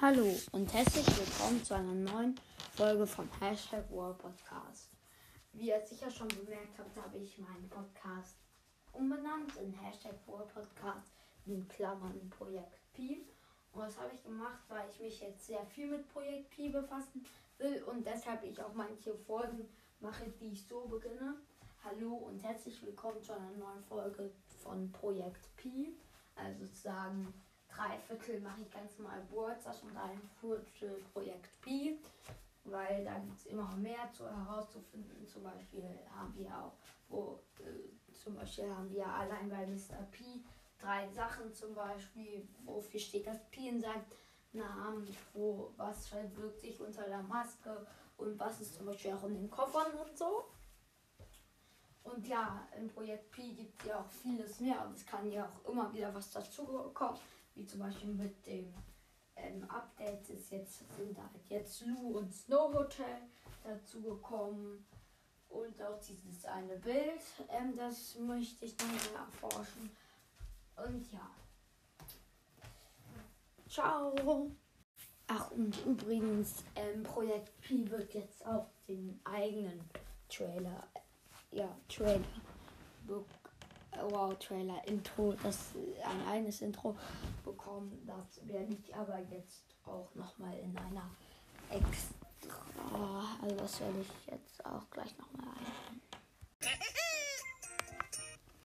Hallo und herzlich willkommen zu einer neuen Folge vom Hashtag War Podcast. Wie ihr sicher schon bemerkt habt, habe ich meinen Podcast umbenannt in Hashtag War Podcast in Klammern Projekt Pi. Und das habe ich gemacht, weil ich mich jetzt sehr viel mit Projekt Pi befassen will und deshalb ich auch manche Folgen mache, die ich so beginne. Hallo und herzlich willkommen zu einer neuen Folge von Projekt Pi. Also sozusagen drei Viertel mache ich ganz normal WordSash und ein Viertel Projekt Pi, weil da gibt es immer mehr zu herauszufinden. Zum Beispiel haben wir auch, wo äh, zum Beispiel haben wir allein bei Mr. P drei Sachen zum Beispiel, wofür steht das P in seinem Namen, wo was verbirgt sich unter der Maske und was ist zum Beispiel auch in den Koffern und so. Und ja, im Projekt Pi gibt es ja auch vieles mehr und es kann ja auch immer wieder was dazu kommen wie zum Beispiel mit dem ähm, Update ist jetzt sind halt jetzt Lou und Snow Hotel dazu gekommen und auch dieses eine Bild, ähm, das möchte ich dann mal erforschen. Und ja. Ciao. Ach und übrigens, ähm, Projekt Pi wird jetzt auch den eigenen Trailer, ja, Trailer wow, Trailer, Intro, das ein eigenes Intro bekommen. Das werde ich aber jetzt auch nochmal in einer extra, also das werde ich jetzt auch gleich nochmal ein.